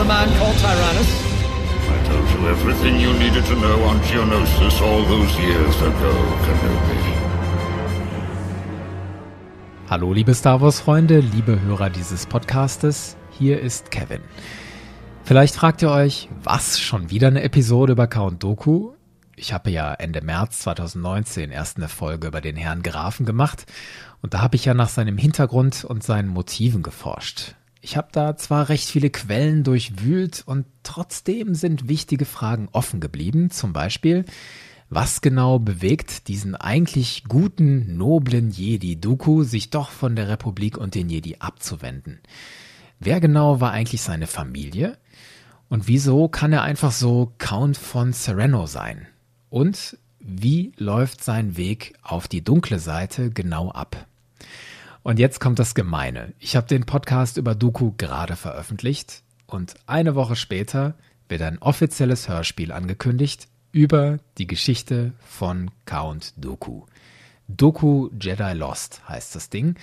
the man called Tyrannus? I told you everything you needed to know on Geonosis all those years ago, Kenobi. Hallo liebe Star Wars Freunde, liebe Hörer dieses Podcastes, hier ist Kevin. Vielleicht fragt ihr euch, was schon wieder eine Episode über Count Doku? Ich habe ja Ende März 2019 erst eine Folge über den Herrn Grafen gemacht und da habe ich ja nach seinem Hintergrund und seinen Motiven geforscht. Ich habe da zwar recht viele Quellen durchwühlt und trotzdem sind wichtige Fragen offen geblieben, zum Beispiel, was genau bewegt diesen eigentlich guten, noblen Jedi Dooku, sich doch von der Republik und den Jedi abzuwenden? Wer genau war eigentlich seine Familie? Und wieso kann er einfach so Count von Sereno sein? Und wie läuft sein Weg auf die dunkle Seite genau ab? Und jetzt kommt das Gemeine. Ich habe den Podcast über Dooku gerade veröffentlicht und eine Woche später wird ein offizielles Hörspiel angekündigt, über die Geschichte von Count Dooku. Doku Jedi Lost heißt das Ding.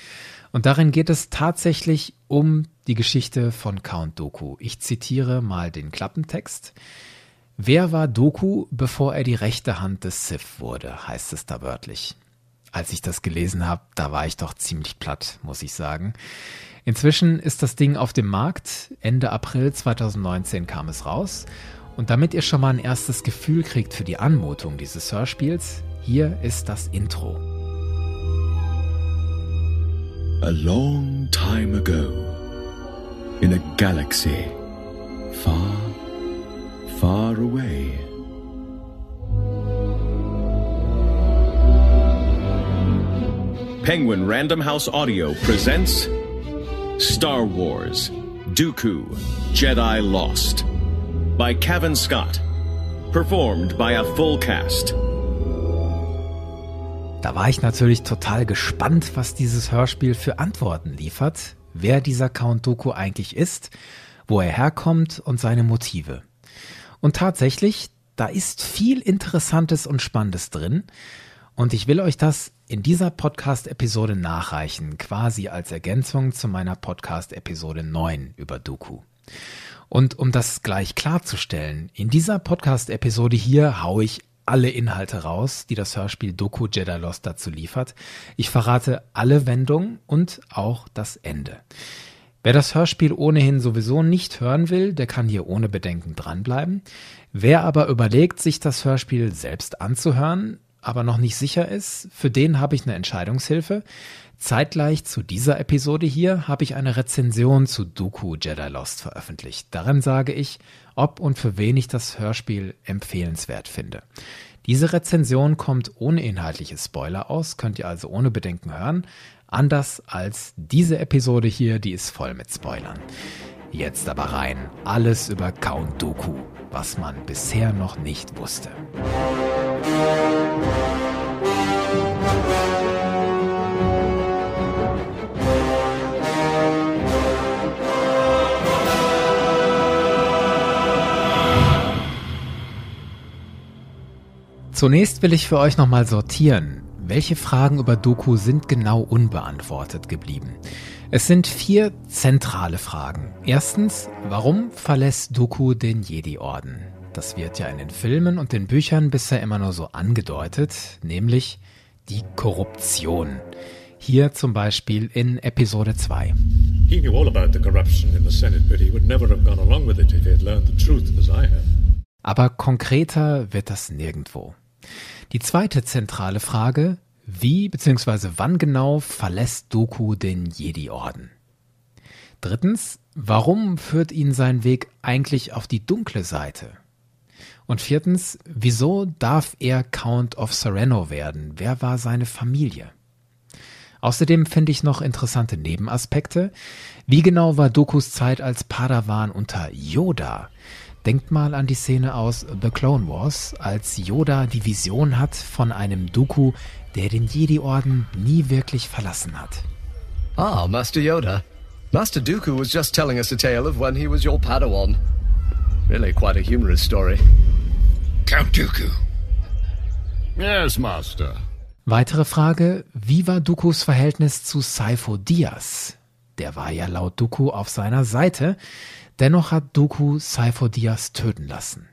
Und darin geht es tatsächlich um die Geschichte von Count Doku. Ich zitiere mal den Klappentext. Wer war Doku, bevor er die rechte Hand des Sith wurde, heißt es da wörtlich. Als ich das gelesen habe, da war ich doch ziemlich platt, muss ich sagen. Inzwischen ist das Ding auf dem Markt. Ende April 2019 kam es raus. Und damit ihr schon mal ein erstes Gefühl kriegt für die Anmutung dieses Hörspiels, hier ist das Intro. A long time ago, in a galaxy far, far away. Penguin Random House Audio presents Star Wars Dooku Jedi Lost by Kevin Scott. Performed by a full cast. Da war ich natürlich total gespannt, was dieses Hörspiel für Antworten liefert, wer dieser Count Doku eigentlich ist, wo er herkommt und seine Motive. Und tatsächlich, da ist viel Interessantes und Spannendes drin. Und ich will euch das in dieser Podcast-Episode nachreichen, quasi als Ergänzung zu meiner Podcast-Episode 9 über Doku. Und um das gleich klarzustellen, in dieser Podcast-Episode hier haue ich alle Inhalte raus, die das Hörspiel Doku Jedi Lost dazu liefert. Ich verrate alle Wendungen und auch das Ende. Wer das Hörspiel ohnehin sowieso nicht hören will, der kann hier ohne Bedenken dranbleiben. Wer aber überlegt, sich das Hörspiel selbst anzuhören, aber noch nicht sicher ist, für den habe ich eine Entscheidungshilfe. Zeitgleich zu dieser Episode hier habe ich eine Rezension zu Dooku Jedi Lost veröffentlicht. Darin sage ich, ob und für wen ich das Hörspiel empfehlenswert finde. Diese Rezension kommt ohne inhaltliche Spoiler aus, könnt ihr also ohne Bedenken hören. Anders als diese Episode hier, die ist voll mit Spoilern. Jetzt aber rein, alles über Count Dooku, was man bisher noch nicht wusste. Zunächst will ich für euch nochmal sortieren. Welche Fragen über Doku sind genau unbeantwortet geblieben? Es sind vier zentrale Fragen. Erstens, warum verlässt Doku den Jedi-Orden? Das wird ja in den Filmen und den Büchern bisher immer nur so angedeutet, nämlich die Korruption. Hier zum Beispiel in Episode 2. He knew all about the corruption in the Senate, but he would never have gone along with it if he had learned the truth as I have. Aber konkreter wird das nirgendwo. Die zweite zentrale Frage, wie bzw. wann genau verlässt Doku den Jedi-Orden? Drittens, warum führt ihn sein Weg eigentlich auf die dunkle Seite? Und viertens, wieso darf er Count of Sereno werden? Wer war seine Familie? Außerdem finde ich noch interessante Nebenaspekte. Wie genau war Dokus Zeit als Padawan unter Yoda? Denkt mal an die Szene aus The Clone Wars, als Yoda die Vision hat von einem Dooku, der den Jedi-Orden nie wirklich verlassen hat. Ah, Master Yoda. Master Dooku was just telling us a tale of when he was your Padawan. Really quite a humorous story. Count Dooku. Yes, Master. Weitere Frage, wie war Dookus Verhältnis zu Saifo Diaz? der war ja laut Dooku auf seiner Seite. Dennoch hat Dooku Cypher Diaz töten lassen.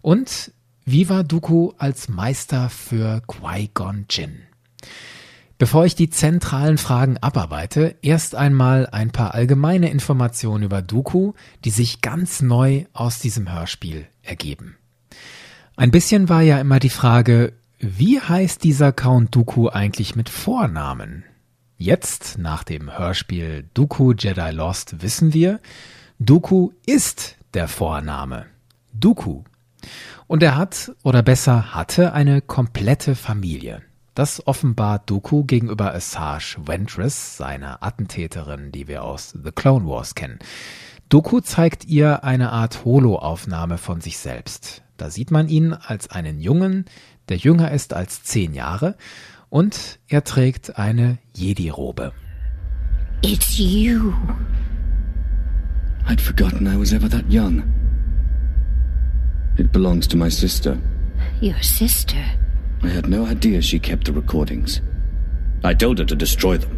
Und wie war Dooku als Meister für Qui-Gon Jinn? Bevor ich die zentralen Fragen abarbeite, erst einmal ein paar allgemeine Informationen über Dooku, die sich ganz neu aus diesem Hörspiel ergeben. Ein bisschen war ja immer die Frage, wie heißt dieser Count Dooku eigentlich mit Vornamen? Jetzt, nach dem Hörspiel Dooku Jedi Lost, wissen wir, Dooku ist der Vorname. Dooku. Und er hat, oder besser hatte, eine komplette Familie. Das offenbart Dooku gegenüber Asajj Ventress, seiner Attentäterin, die wir aus The Clone Wars kennen. Dooku zeigt ihr eine Art Holo-Aufnahme von sich selbst. Da sieht man ihn als einen Jungen, der jünger ist als zehn Jahre und er trägt eine Jedi-Robe. It's you. I'd forgotten I was ever that young. It belongs to my sister. Your sister. I had no idea she kept the recordings. I told her to destroy them.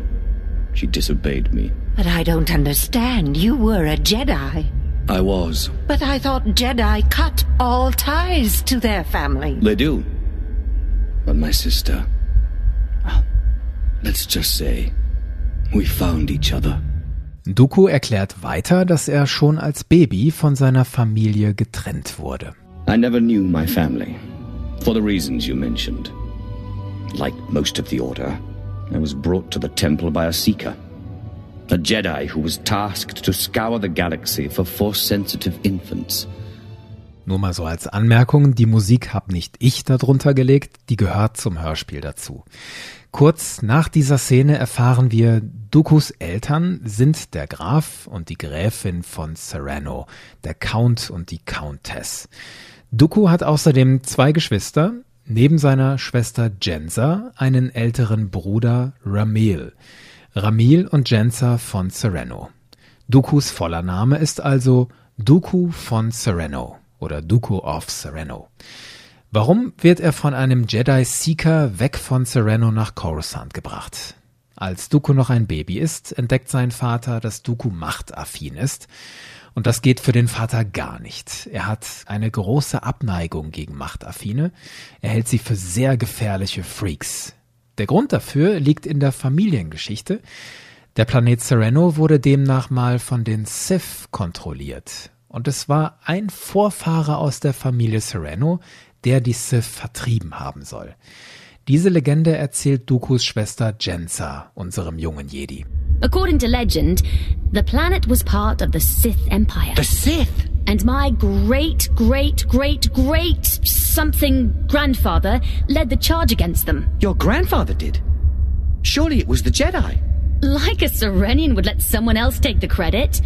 She disobeyed me. But I don't understand. You were a Jedi. I was. But I thought Jedi cut all ties to their family. They do. But my sister. well, Let's just say, we found each other. Duku erklärt weiter, dass er schon als Baby von seiner Familie getrennt wurde. I never knew my family. For the reasons you mentioned. Like most of the Order, I was brought to the temple by a Seeker. A Jedi who was tasked to scour the galaxy for Force-sensitive infants. Nur mal so als Anmerkung, die Musik hab nicht ich darunter gelegt, die gehört zum Hörspiel dazu. Kurz nach dieser Szene erfahren wir, Dookus Eltern sind der Graf und die Gräfin von Serrano, der Count und die Countess. Dooku hat außerdem zwei Geschwister, neben seiner Schwester Jensa einen älteren Bruder Ramil. Ramil und Jensa von Serrano. Dookus voller Name ist also Dooku von Serrano oder Dooku of Serrano. Warum wird er von einem Jedi Seeker weg von Serrano nach Coruscant gebracht? Als Dooku noch ein Baby ist, entdeckt sein Vater, dass Dooku machtaffin ist und das geht für den Vater gar nicht. Er hat eine große Abneigung gegen Machtaffine. Er hält sie für sehr gefährliche Freaks. Der Grund dafür liegt in der Familiengeschichte. Der Planet Sereno wurde demnach mal von den Sith kontrolliert. Und es war ein Vorfahre aus der Familie Sereno, der die Sith vertrieben haben soll. Diese Legende erzählt Dookus Schwester Jensa, unserem jungen Jedi. According to legend, the planet was part of the Sith Empire. The Sith? And my great, great, great, great something grandfather led the charge against them. Your grandfather did? Surely it was the Jedi. Like a Serenian would let someone else take the credit.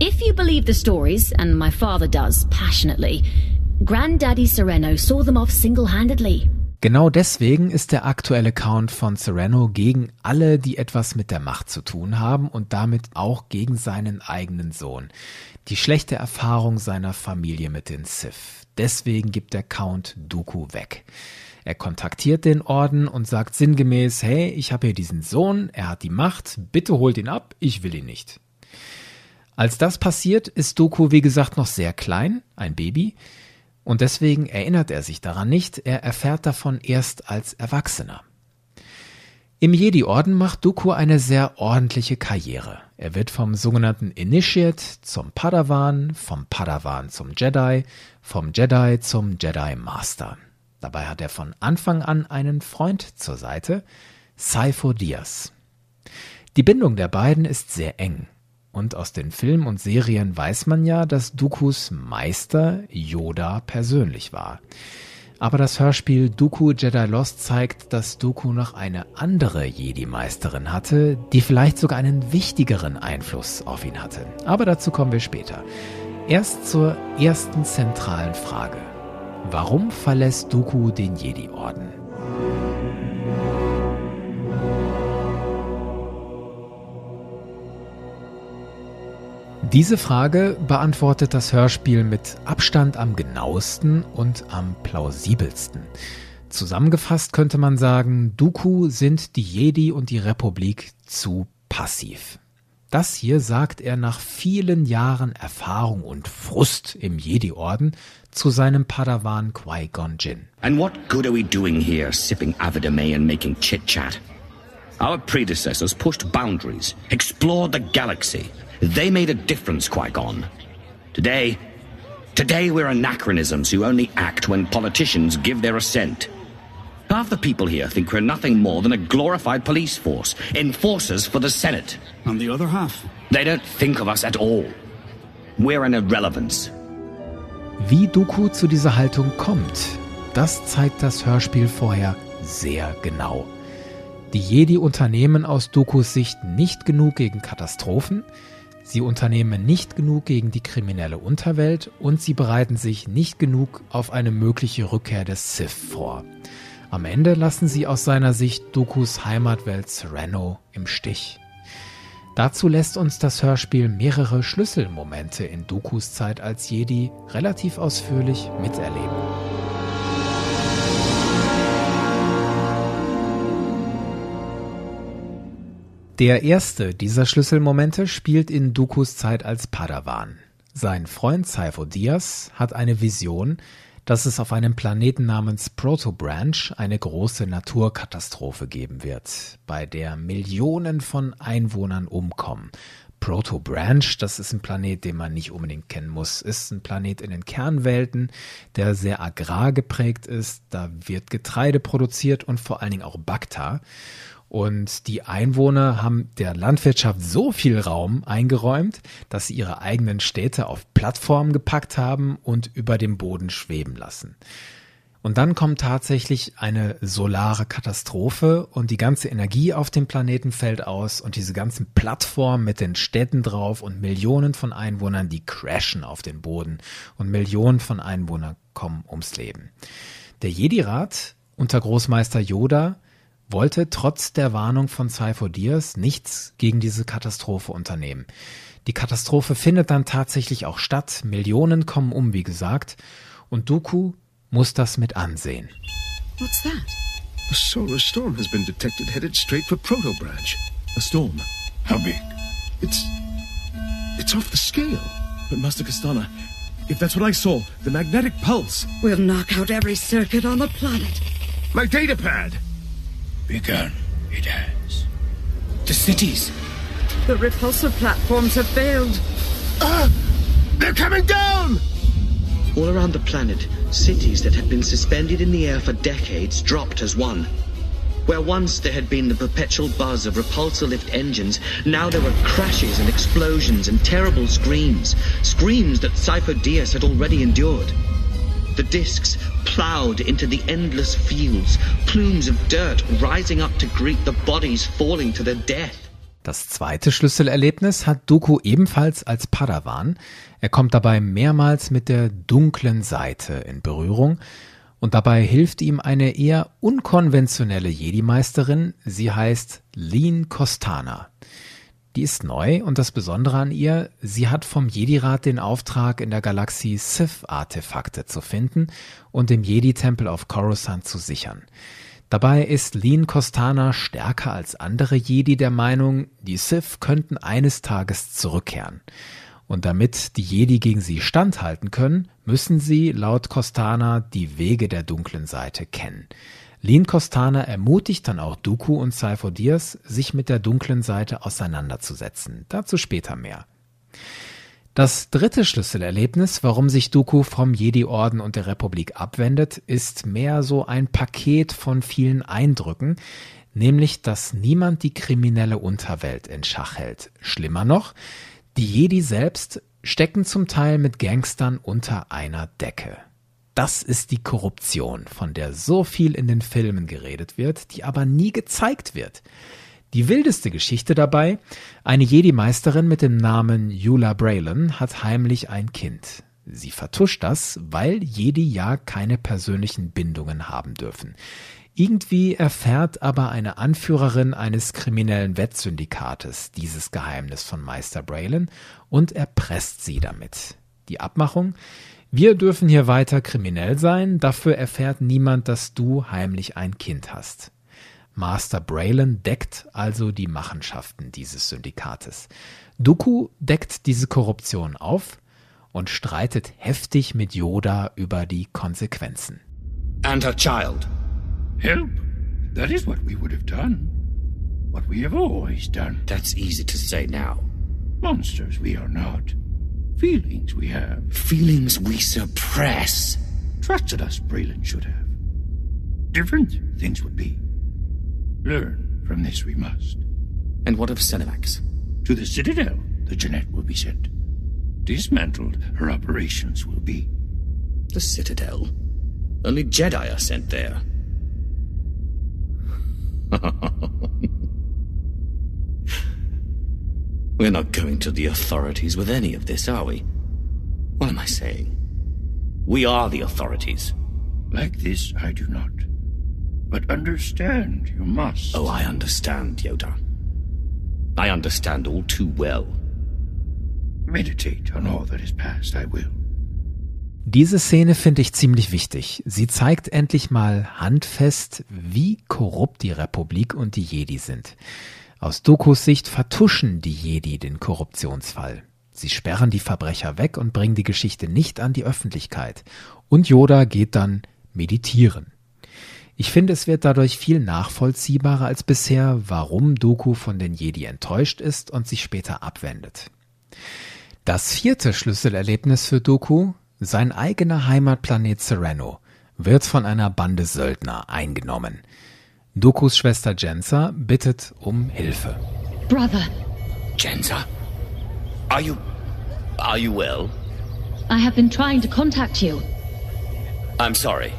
If you believe the stories, and my father does passionately, Granddaddy Sereno saw them off single-handedly. Genau deswegen ist der aktuelle Count von Sereno gegen alle, die etwas mit der Macht zu tun haben und damit auch gegen seinen eigenen Sohn. Die schlechte Erfahrung seiner Familie mit den Sith. Deswegen gibt der Count Dooku weg. Er kontaktiert den Orden und sagt sinngemäß, hey, ich habe hier diesen Sohn, er hat die Macht, bitte holt ihn ab, ich will ihn nicht. Als das passiert, ist Dooku wie gesagt noch sehr klein, ein Baby, und deswegen erinnert er sich daran nicht, er erfährt davon erst als Erwachsener. Im Jedi-Orden macht Dooku eine sehr ordentliche Karriere. Er wird vom sogenannten Initiate zum Padawan, vom Padawan zum Jedi, vom Jedi zum Jedi Master. Dabei hat er von Anfang an einen Freund zur Seite, Sifo Dyas. Die Bindung der beiden ist sehr eng. Und aus den Filmen und Serien weiß man ja, dass Dookus Meister Yoda persönlich war. Aber das Hörspiel Dooku Jedi Lost zeigt, dass Dooku noch eine andere Jedi-Meisterin hatte, die vielleicht sogar einen wichtigeren Einfluss auf ihn hatte. Aber dazu kommen wir später. Erst zur ersten zentralen Frage. Warum verlässt Dooku den Jedi-Orden? Diese Frage beantwortet das Hörspiel mit Abstand am genauesten und am plausibelsten. Zusammengefasst könnte man sagen, Dooku sind die Jedi und die Republik zu passiv. Das hier sagt er nach vielen Jahren Erfahrung und Frust im Jedi-Orden zu seinem Padawan Qui-Gon Jinn. And what good are we doing here, sipping Avidame and making chit-chat? Our predecessors pushed boundaries, explored the galaxy. They made a difference, Qui-Gon. Today, today we're anachronisms who only act when politicians give their assent. Half the people here think we're nothing more than a glorified police force, enforcers for the Senate. And the other half? They don't think of us at all. We're an irrelevance. Wie Dooku zu dieser Haltung kommt, das zeigt das Hörspiel vorher sehr genau. Die Jedi unternehmen aus Dookus Sicht nicht genug gegen Katastrophen, sie unternehmen nicht genug gegen die kriminelle Unterwelt und sie bereiten sich nicht genug auf eine mögliche Rückkehr des Sith vor. Am Ende lassen sie aus seiner Sicht Dokus Heimatwelt Sereno im Stich. Dazu lässt uns das Hörspiel mehrere Schlüsselmomente in Dokus Zeit als Jedi relativ ausführlich miterleben. Der erste dieser Schlüsselmomente spielt in Dokus Zeit als Padawan. Sein Freund Saifo Diaz hat eine Vision, dass es auf einem Planeten namens Protobranch eine große Naturkatastrophe geben wird, bei der Millionen von Einwohnern umkommen. Protobranch, das ist ein Planet, den man nicht unbedingt kennen muss, ist ein Planet in den Kernwelten, der sehr agrar geprägt ist. Da wird Getreide produziert und vor allen Dingen auch Bakta. Und die Einwohner haben der Landwirtschaft so viel Raum eingeräumt, dass sie ihre eigenen Städte auf Plattformen gepackt haben und über dem Boden schweben lassen. Und dann kommt tatsächlich eine solare Katastrophe und die ganze Energie auf dem Planeten fällt aus und diese ganzen Plattformen mit den Städten drauf und Millionen von Einwohnern, die crashen auf den Boden und Millionen von Einwohnern kommen ums Leben. Der Jedi-Rat unter Großmeister Yoda wollte trotz der Warnung von Cypher Diaz nichts gegen diese Katastrophe unternehmen. Die Katastrophe findet dann tatsächlich auch statt, Millionen kommen um, wie gesagt, und Dooku muss das mit ansehen. What's that? A solar storm has been detected headed straight for Proto Branch. A storm? How big? It's. it's off the scale. But Master Castana, if that's what I saw, the magnetic pulse. We'll knock out every circuit on the planet. My data pad! Begun, it has. The cities. The repulsor platforms have failed. Ah! They're coming down! All around the planet, cities that had been suspended in the air for decades dropped as one. Where once there had been the perpetual buzz of repulsor lift engines, now there were crashes and explosions and terrible screams. Screams that Cypher Diaz had already endured. The discs plowed into the endless fields, plumes of dirt rising up to greet the bodies falling to their death. Das zweite Schlüsselerlebnis hat Dooku ebenfalls als Padawan. Er kommt dabei mehrmals mit der dunklen Seite in Berührung und dabei hilft ihm eine eher unkonventionelle Jedi-Meisterin. Sie heißt Lean Costana. Die ist neu und das Besondere an ihr, sie hat vom Jedi-Rat den Auftrag, in der Galaxie Sith-Artefakte zu finden und dem Jedi-Tempel auf Coruscant zu sichern. Dabei ist Lean Costana stärker als andere Jedi der Meinung, die Sith könnten eines Tages zurückkehren. Und damit die Jedi gegen sie standhalten können, müssen sie laut Costana die Wege der dunklen Seite kennen. Lean Costana ermutigt dann auch Dooku und Cypher Diaz, sich mit der dunklen Seite auseinanderzusetzen. Dazu später mehr. Das dritte Schlüsselerlebnis, warum sich Dooku vom Jedi-Orden und der Republik abwendet, ist mehr so ein Paket von vielen Eindrücken, nämlich, dass niemand die kriminelle Unterwelt in Schach hält. Schlimmer noch, die Jedi selbst stecken zum Teil mit Gangstern unter einer Decke. Das ist die Korruption, von der so viel in den Filmen geredet wird, die aber nie gezeigt wird. Die wildeste Geschichte dabei, eine Jedi-Meisterin mit dem Namen Eula Braylon hat heimlich ein Kind. Sie vertuscht das, weil Jedi ja keine persönlichen Bindungen haben dürfen. Irgendwie erfährt aber eine Anführerin eines kriminellen Wettsyndikates dieses Geheimnis von Meister Braylon und erpresst sie damit. Die Abmachung? Wir dürfen hier weiter kriminell sein, dafür erfährt niemand, dass du heimlich ein Kind hast. Master Braylon deckt also die Machenschaften dieses Syndikates. Dooku deckt diese Korruption auf und streitet heftig mit Yoda über die Konsequenzen. And her child. Help. That is what we would have done. What we have always done. That's easy to say now. Monsters we are not. Feelings we have. Feelings we suppress. Trusted us, Braylon should have. Different things would be. Learn from this we must. And what of Cinemax? To the Citadel, the Jeanette will be sent. Dismantled, her operations will be. The Citadel? Only Jedi are sent there. We're not going to the authorities with any of this, are we? What am I saying? We are the authorities. Like this, I do not. But understand, you must. Oh, I understand, Yoda. I understand all too well. Meditate on all that is past, I will. Diese Szene finde ich ziemlich wichtig. Sie zeigt endlich mal handfest, wie korrupt die Republik und die Jedi sind. Aus Dokus Sicht vertuschen die Jedi den Korruptionsfall. Sie sperren die Verbrecher weg und bringen die Geschichte nicht an die Öffentlichkeit. Und Yoda geht dann meditieren. Ich finde, es wird dadurch viel nachvollziehbarer als bisher, warum Doku von den Jedi enttäuscht ist und sich später abwendet. Das vierte Schlüsselerlebnis für Doku, sein eigener Heimatplanet Sereno, wird von einer Bande Söldner eingenommen. Dokus Schwester Jensa bittet um Hilfe. Brother, Jensa? Are you. are you well? I have been trying to contact you. I'm sorry.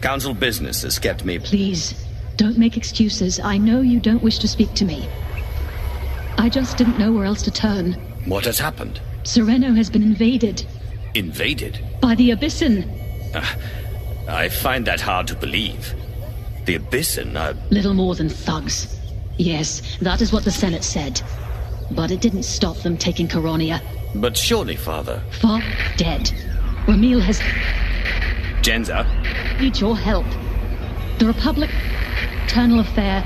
Council business has kept me. Please, don't make excuses. I know you don't wish to speak to me. I just didn't know where else to turn. What has happened? Sereno has been invaded Invaded? by the Abyssin. Uh, I find that hard to believe. The Abyssin are. Little more than thugs. Yes, that is what the Senate said. But it didn't stop them taking Coronia. But surely, Father. Far dead. Ramil has Jensa? need your help. The Republic, eternal affair,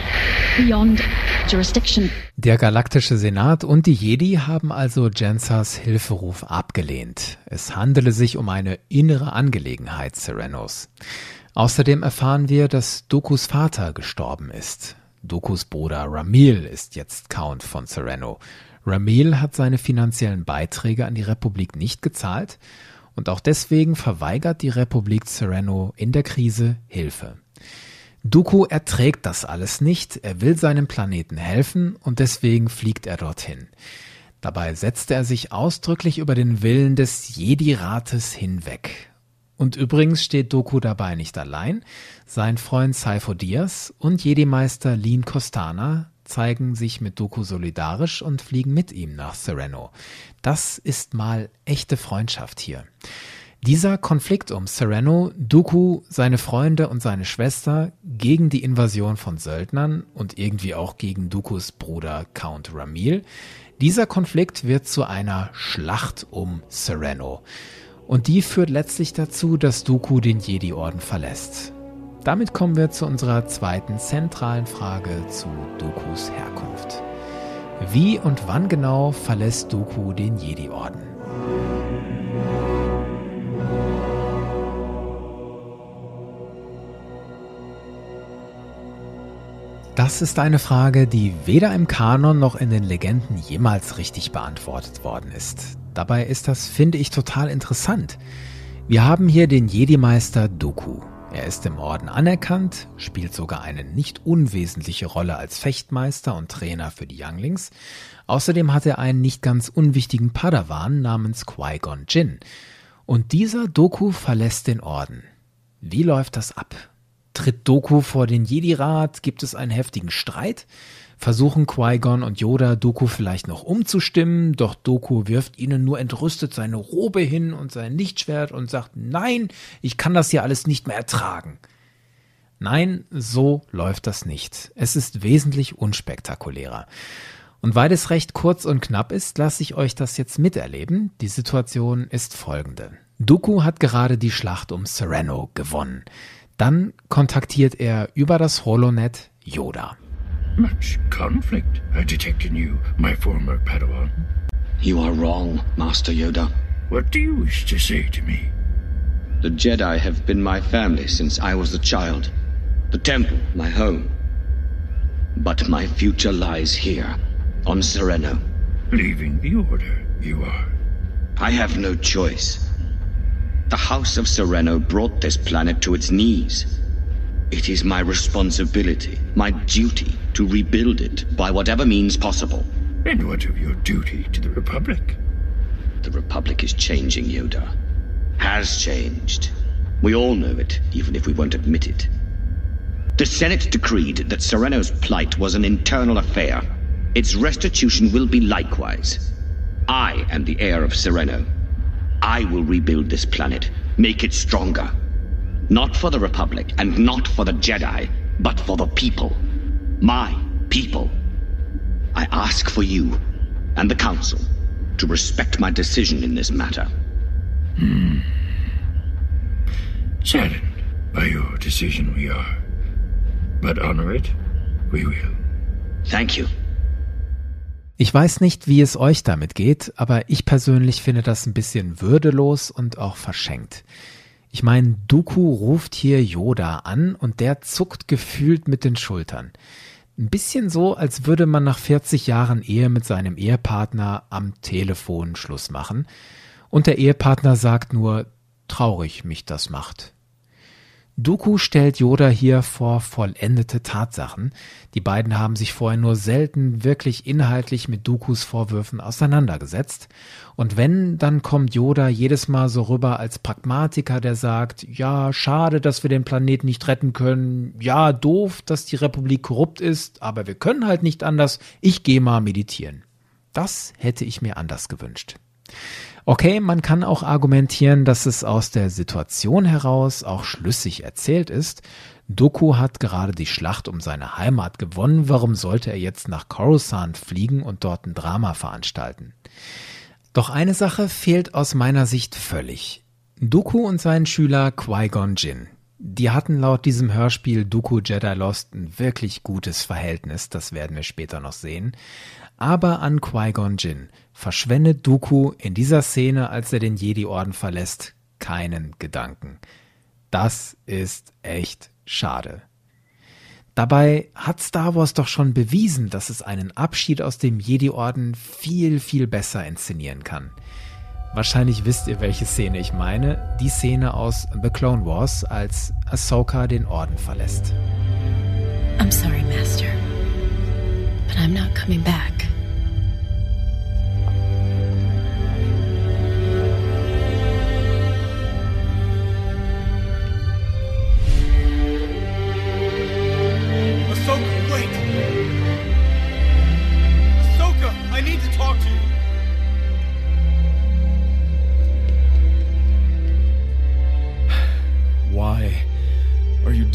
beyond jurisdiction. Der galaktische Senat und die Jedi haben also Jensas Hilferuf abgelehnt. Es handele sich um eine innere Angelegenheit Serenos. Außerdem erfahren wir, dass Dokus Vater gestorben ist. Dokus Bruder Ramil ist jetzt Count von Sereno. Ramil hat seine finanziellen Beiträge an die Republik nicht gezahlt und auch deswegen verweigert die Republik Sereno in der Krise Hilfe. Dooku erträgt das alles nicht, er will seinem Planeten helfen und deswegen fliegt er dorthin. Dabei setzt er sich ausdrücklich über den Willen des Jedi-Rates hinweg. Und übrigens steht Doku dabei nicht allein. Sein Freund Saifo Diaz und Jedi-Meister Lean Costana zeigen sich mit Doku solidarisch und fliegen mit ihm nach Sereno. Das ist mal echte Freundschaft hier. Dieser Konflikt um Sereno, Dooku, seine Freunde und seine Schwester gegen die Invasion von Söldnern und irgendwie auch gegen Dookus Bruder Count Ramil, dieser Konflikt wird zu einer Schlacht um Sereno. Und die führt letztlich dazu, dass Dooku den Jedi-Orden verlässt. Damit kommen wir zu unserer zweiten zentralen Frage zu Dookus Herkunft. Wie und wann genau verlässt Dooku den Jedi-Orden? Das ist eine Frage, die weder im Kanon noch in den Legenden jemals richtig beantwortet worden ist. Dabei ist das, finde ich, total interessant. Wir haben hier den Jedi-Meister Dooku. Er ist im Orden anerkannt, spielt sogar eine nicht unwesentliche Rolle als Fechtmeister und Trainer für die Younglings. Außerdem hat er einen nicht ganz unwichtigen Padawan namens Qui-Gon Jinn. Und dieser Doku verlässt den Orden. Wie läuft das ab? Tritt Doku vor den Jedi-Rat? Gibt es einen heftigen Streit? Versuchen Qui-Gon und Yoda Doku vielleicht noch umzustimmen, doch Doku wirft ihnen nur entrüstet seine Robe hin und sein Lichtschwert und sagt, nein, ich kann das hier alles nicht mehr ertragen. Nein, so läuft das nicht. Es ist wesentlich unspektakulärer. Und weil es recht kurz und knapp ist, lasse ich euch das jetzt miterleben. Die Situation ist folgende. Dooku hat gerade die Schlacht um Sereno gewonnen. Dann kontaktiert er über das Holonet Yoda. Much conflict I detect in you, my former Padawan. You are wrong, Master Yoda. What do you wish to say to me? The Jedi have been my family since I was a child. The temple, my home. But my future lies here, on Sereno. Leaving the Order, you are. I have no choice. The House of Sereno brought this planet to its knees. It is my responsibility, my duty, to rebuild it by whatever means possible. And what of your duty to the Republic? The Republic is changing, Yoda. Has changed. We all know it, even if we won't admit it. The Senate decreed that Sereno's plight was an internal affair. Its restitution will be likewise. I am the heir of Sereno. I will rebuild this planet, make it stronger. Not for the Republic and not for the Jedi, but for the people. My people. I ask for you and the Council to respect my decision in this matter. Hmm. Saddened by your decision we are. But honor it, we will. Thank you. Ich weiß nicht, wie es euch damit geht, aber ich persönlich finde das ein bisschen würdelos und auch verschenkt. Ich meine, Dooku ruft hier Yoda an und der zuckt gefühlt mit den Schultern. Ein bisschen so, als würde man nach 40 Jahren Ehe mit seinem Ehepartner am Telefon Schluss machen. Und der Ehepartner sagt nur, traurig mich das macht. Dooku stellt Yoda hier vor vollendete Tatsachen. Die beiden haben sich vorher nur selten wirklich inhaltlich mit Dookus Vorwürfen auseinandergesetzt. Und wenn, dann kommt Yoda jedes Mal so rüber als Pragmatiker, der sagt, ja, schade, dass wir den Planeten nicht retten können. Ja, doof, dass die Republik korrupt ist, aber wir können halt nicht anders. Ich gehe mal meditieren. Das hätte ich mir anders gewünscht. Okay, man kann auch argumentieren, dass es aus der Situation heraus auch schlüssig erzählt ist. Doku hat gerade die Schlacht um seine Heimat gewonnen, warum sollte er jetzt nach Coruscant fliegen und dort ein Drama veranstalten? Doch eine Sache fehlt aus meiner Sicht völlig. Doku und sein Schüler Qui-Gon Jinn. Die hatten laut diesem Hörspiel Dooku Jedi Lost ein wirklich gutes Verhältnis, das werden wir später noch sehen. Aber an Qui-Gon Jinn verschwendet Dooku in dieser Szene, als er den Jedi-Orden verlässt, keinen Gedanken. Das ist echt schade. Dabei hat Star Wars doch schon bewiesen, dass es einen Abschied aus dem Jedi-Orden viel, viel besser inszenieren kann. Wahrscheinlich wisst ihr, welche Szene ich meine. Die Szene aus The Clone Wars, als Ahsoka den Orden verlässt. I'm sorry, Master. But I'm not coming back.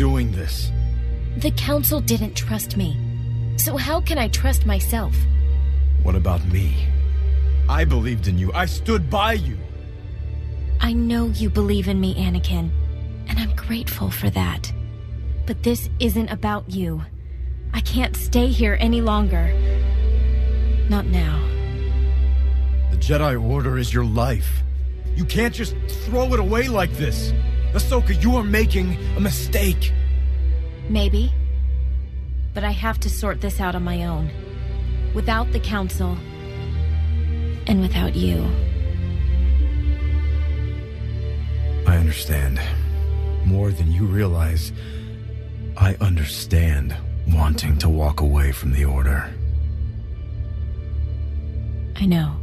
Doing this? The Council didn't trust me. So how can I trust myself? What about me? I believed in you. I stood by you. I know you believe in me, Anakin, and I'm grateful for that. But this isn't about you. I can't stay here any longer. Not now. The Jedi Order is your life. You can't just throw it away like this. Ahsoka, you are making a mistake. Maybe. But I have to sort this out on my own. Without the Council. And without you. I understand. More than you realize, I understand wanting to walk away from the Order. I know.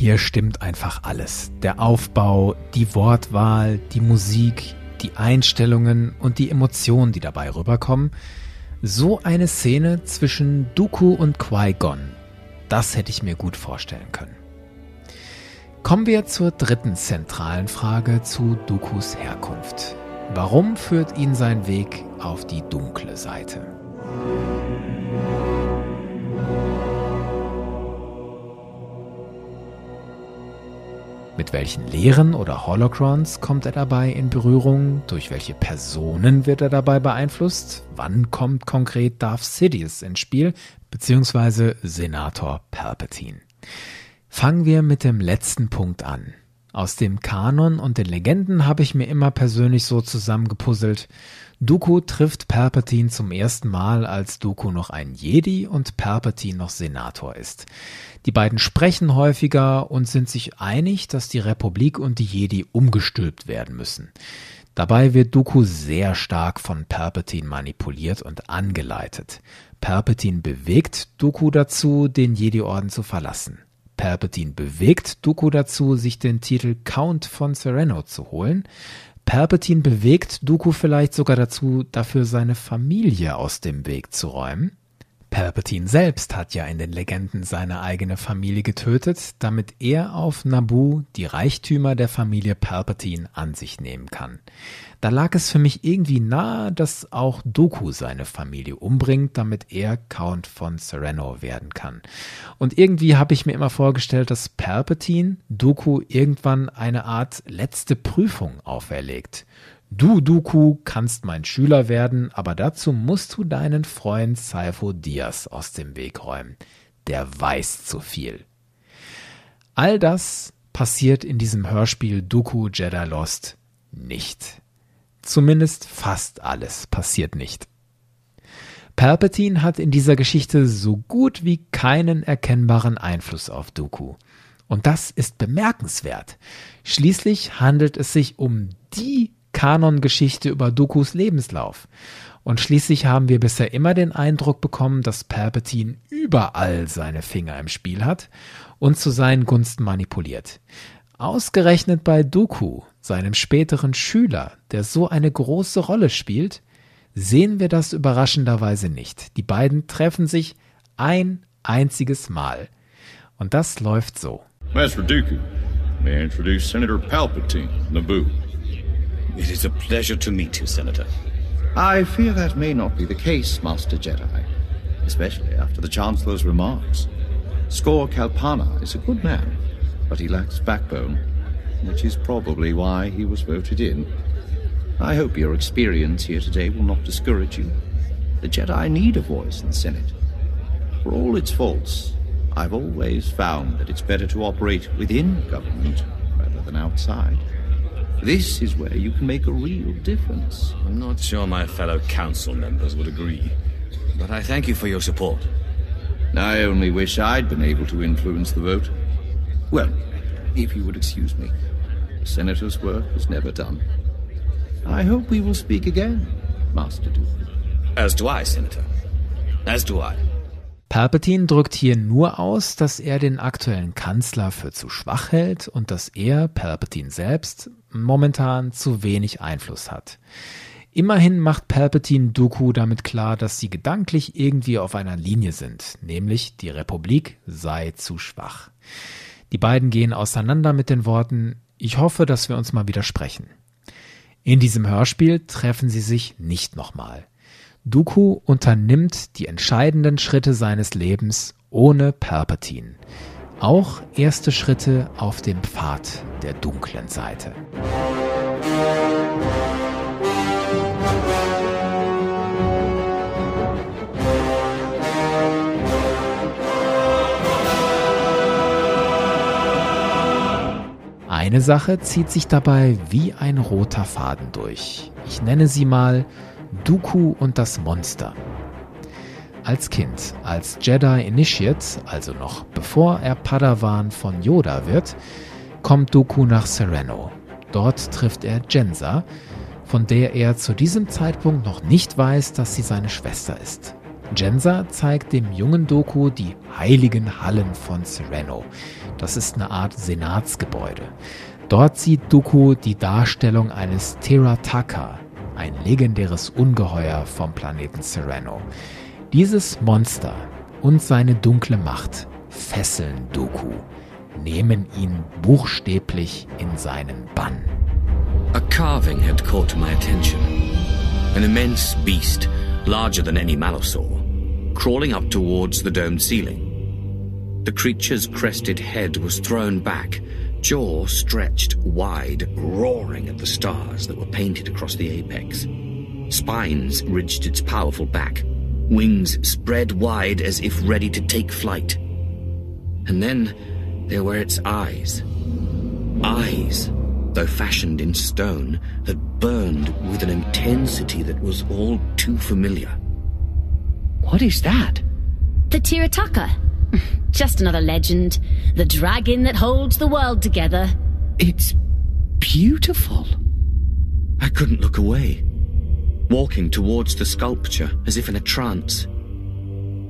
Hier stimmt einfach alles. Der Aufbau, die Wortwahl, die Musik, die Einstellungen und die Emotionen, die dabei rüberkommen. So eine Szene zwischen Dooku und Qui-Gon, das hätte ich mir gut vorstellen können. Kommen wir zur dritten zentralen Frage zu Dookus Herkunft. Warum führt ihn sein Weg auf die dunkle Seite? Mit welchen Lehren oder Holocrons kommt er dabei in Berührung? Durch welche Personen wird er dabei beeinflusst? Wann kommt konkret Darth Sidious ins Spiel? Beziehungsweise Senator Palpatine. Fangen wir mit dem letzten Punkt an. Aus dem Kanon und den Legenden habe ich mir immer persönlich so zusammengepuzzelt. Dooku trifft Palpatine zum ersten Mal, als Dooku noch ein Jedi und Palpatine noch Senator ist. Die beiden sprechen häufiger und sind sich einig, dass die Republik und die Jedi umgestülpt werden müssen. Dabei wird Dooku sehr stark von Palpatine manipuliert und angeleitet. Palpatine bewegt Dooku dazu, den Jedi-Orden zu verlassen. Palpatine bewegt Dooku dazu, sich den Titel Count von Sereno zu holen. Palpatine bewegt Dooku vielleicht sogar dazu, dafür seine Familie aus dem Weg zu räumen. Palpatine selbst hat ja in den Legenden seine eigene Familie getötet, damit er auf Naboo die Reichtümer der Familie Palpatine an sich nehmen kann. Da lag es für mich irgendwie nahe, dass auch Doku seine Familie umbringt, damit er Count von Sereno werden kann. Und irgendwie habe ich mir immer vorgestellt, dass Palpatine Doku irgendwann eine Art letzte Prüfung auferlegt. Du, Dooku, kannst mein Schüler werden, aber dazu musst du deinen Freund Saifo Diaz aus dem Weg räumen. Der weiß zu viel. All das passiert in diesem Hörspiel Dooku Jedi Lost nicht. Zumindest fast alles passiert nicht. Palpatine hat in dieser Geschichte so gut wie keinen erkennbaren Einfluss auf Dooku. Und das ist bemerkenswert. Schließlich handelt es sich um die Kanongeschichte über Dookus Lebenslauf. Und schließlich haben wir bisher immer den Eindruck bekommen, dass Palpatine überall seine Finger im Spiel hat und zu seinen Gunsten manipuliert. Ausgerechnet bei Dooku, seinem späteren Schüler, der so eine große Rolle spielt, sehen wir das überraschenderweise nicht. Die beiden treffen sich ein einziges Mal. Und das läuft so. Master Dooku, may I introduce Senator Palpatine, Naboo. It is a pleasure to meet you, Senator. I fear that may not be the case, Master Jedi, especially after the Chancellor's remarks. Skor Kalpana is a good man, but he lacks backbone, which is probably why he was voted in. I hope your experience here today will not discourage you. The Jedi need a voice in the Senate. For all its faults, I've always found that it's better to operate within government rather than outside. This is where you can make a real difference. I'm not sure my fellow council members would agree, but I thank you for your support. I only wish I'd been able to influence the vote. Well, if you would excuse me, the Senator's work is never done. I hope we will speak again, Master Duke. As do I, Senator. As do I. Palpatine drückt hier nur aus, dass er den aktuellen Kanzler für zu schwach hält und dass er, Palpatine selbst, momentan zu wenig Einfluss hat. Immerhin macht Palpatine Dooku damit klar, dass sie gedanklich irgendwie auf einer Linie sind, nämlich die Republik sei zu schwach. Die beiden gehen auseinander mit den Worten Ich hoffe, dass wir uns mal wieder sprechen. In diesem Hörspiel treffen sie sich nicht nochmal. Dooku unternimmt die entscheidenden Schritte seines Lebens ohne Palpatine. Auch erste Schritte auf dem Pfad der dunklen Seite. Eine Sache zieht sich dabei wie ein roter Faden durch. Ich nenne sie mal Dooku und das Monster. Als Kind, als Jedi Initiate, also noch bevor er Padawan von Yoda wird, kommt Dooku nach Sereno. Dort trifft er Jensa, von der er zu diesem Zeitpunkt noch nicht weiß, dass sie seine Schwester ist. Jensa zeigt dem jungen Doku die heiligen Hallen von Sereno. Das ist eine Art Senatsgebäude. Dort sieht Doku die Darstellung eines Terataka, ein legendäres Ungeheuer vom Planeten Sereno. Dieses Monster und seine dunkle Macht fesseln Doku, nehmen ihn buchstäblich in seinen Bann. A carving had caught my attention. An immense beast, larger than any Malosaur, crawling up towards the domed ceiling. The creature's crested head was thrown back, jaw stretched wide, roaring at the stars that were painted across the apex. Spines ridged its powerful back, wings spread wide as if ready to take flight. And then there were its eyes. Eyes, though fashioned in stone, that burned with an intensity that was all too familiar. What is that? The Tirataka. Just another legend. The dragon that holds the world together. It's beautiful. I couldn't look away, walking towards the sculpture as if in a trance.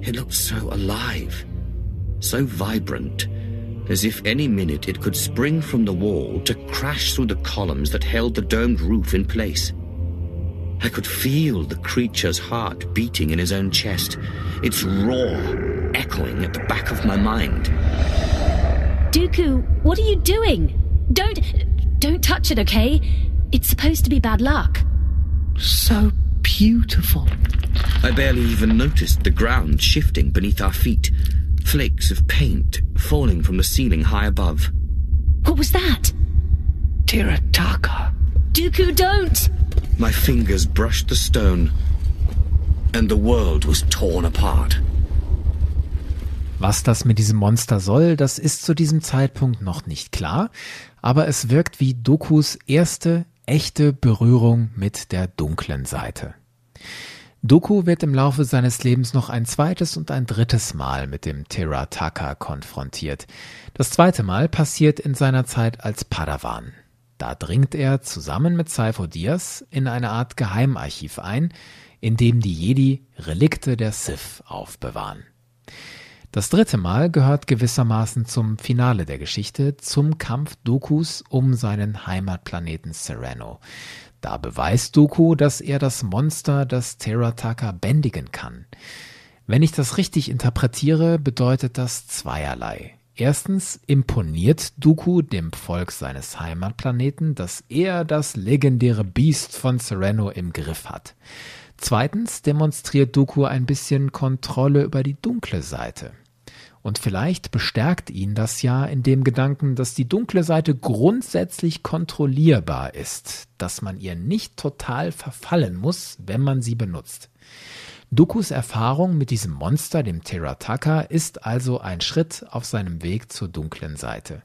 It looked so alive, so vibrant, as if any minute it could spring from the wall to crash through the columns that held the domed roof in place. I could feel the creature's heart beating in his own chest, its roar echoing at the back of my mind. Dooku, what are you doing? Don't. Don't touch it, okay? It's supposed to be bad luck. So beautiful. I barely even noticed the ground shifting beneath our feet, flakes of paint falling from the ceiling high above. What was that? Tirataka. Dooku, don't! My fingers brushed the stone, and the world was torn apart. Was das mit diesem Monster soll, das ist zu diesem Zeitpunkt noch nicht klar, aber es wirkt wie Dokus erste echte Berührung mit der dunklen Seite. Doku wird im Laufe seines Lebens noch ein zweites und ein drittes Mal mit dem Terataka konfrontiert. Das zweite Mal passiert in seiner Zeit als Padawan. Da dringt er zusammen mit Saifo Diaz in eine Art Geheimarchiv ein, in dem die Jedi Relikte der Sith aufbewahren. Das dritte Mal gehört gewissermaßen zum Finale der Geschichte, zum Kampf Dokus um seinen Heimatplaneten Sereno. Da beweist Doku, dass er das Monster, das Terataka, bändigen kann. Wenn ich das richtig interpretiere, bedeutet das zweierlei. Erstens imponiert Dooku dem Volk seines Heimatplaneten, dass er das legendäre Biest von Sereno im Griff hat. Zweitens demonstriert Dooku ein bisschen Kontrolle über die dunkle Seite. Und vielleicht bestärkt ihn das ja in dem Gedanken, dass die dunkle Seite grundsätzlich kontrollierbar ist, dass man ihr nicht total verfallen muss, wenn man sie benutzt. Dukus Erfahrung mit diesem Monster, dem Terataka, ist also ein Schritt auf seinem Weg zur dunklen Seite.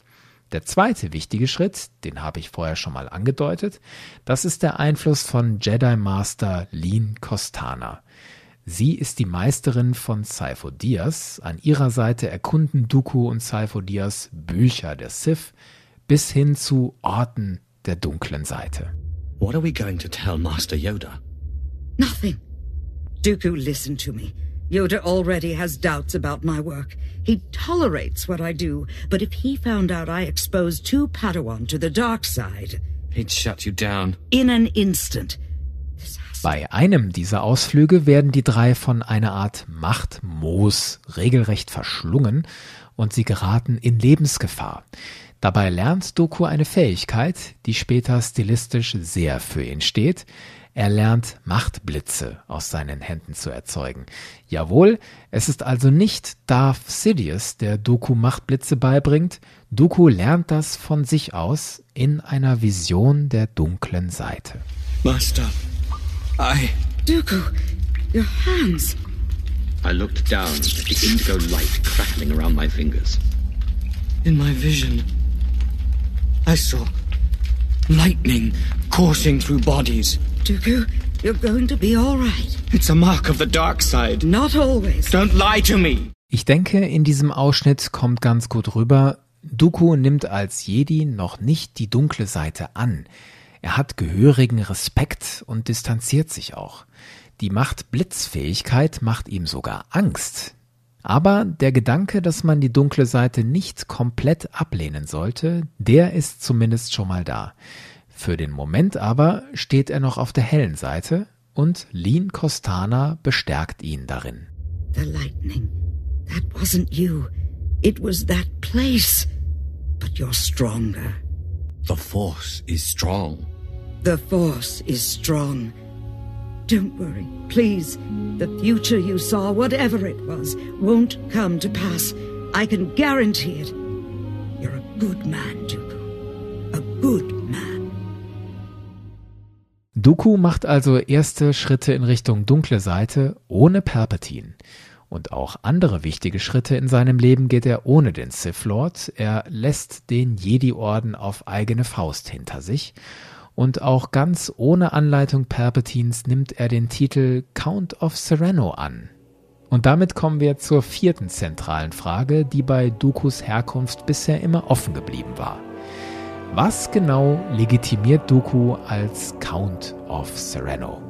Der zweite wichtige Schritt, den habe ich vorher schon mal angedeutet, das ist der Einfluss von Jedi Master Lean Costana. Sie ist die Meisterin von Saifo Diaz. An ihrer Seite erkunden Dooku und Saifo Diaz Bücher der Sith bis hin zu Orten der dunklen Seite. What are we going to tell Master Yoda? Nothing. Dooku, listen to me. Yoda already has doubts about my work. He tolerates what I do, but if he found out I exposed two Padawan to the dark side... He'd shut you down. In an instant. Bei einem dieser Ausflüge werden die drei von einer Art Machtmoos regelrecht verschlungen und sie geraten in Lebensgefahr. Dabei lernt Doku eine Fähigkeit, die später stilistisch sehr für ihn steht. Er lernt Machtblitze aus seinen Händen zu erzeugen. Jawohl, es ist also nicht Darth Sidious, der Doku Machtblitze beibringt. Doku lernt das von sich aus in einer Vision der dunklen Seite. Master, I. Dooku, your hands. I looked down at the indigo light crackling around my fingers. In my vision, I saw lightning coursing through bodies. Dooku, you're going to be all right. It's a mark of the dark side. Not always. Don't lie to me. Ich denke, in diesem Ausschnitt kommt ganz gut rüber, Dooku nimmt als Jedi noch nicht die dunkle Seite an. Er hat gehörigen Respekt und distanziert sich auch. Die Macht-Blitzfähigkeit macht ihm sogar Angst. Aber der Gedanke, dass man die dunkle Seite nicht komplett ablehnen sollte, der ist zumindest schon mal da. Für den Moment aber steht er noch auf der hellen Seite und Lean Costana bestärkt ihn darin. The lightning. That wasn't you. It was that place. But you're stronger. The Force is strong. The Force is strong. Don't worry, please. The future you saw, whatever it was, won't come to pass. I can guarantee it. You're a good man, Dooku. good man. Dooku macht also erste Schritte in Richtung dunkle Seite ohne Palpatine. Und auch andere wichtige Schritte in seinem Leben geht er ohne den Sith Lord. Er lässt den Jedi-Orden auf eigene Faust hinter sich. Und auch ganz ohne Anleitung Palpatines nimmt er den Titel Count of Sereno an. Und damit kommen wir zur vierten zentralen Frage, die bei Dookus Herkunft bisher immer offen geblieben war. Was genau legitimiert Dooku als Count of Sereno?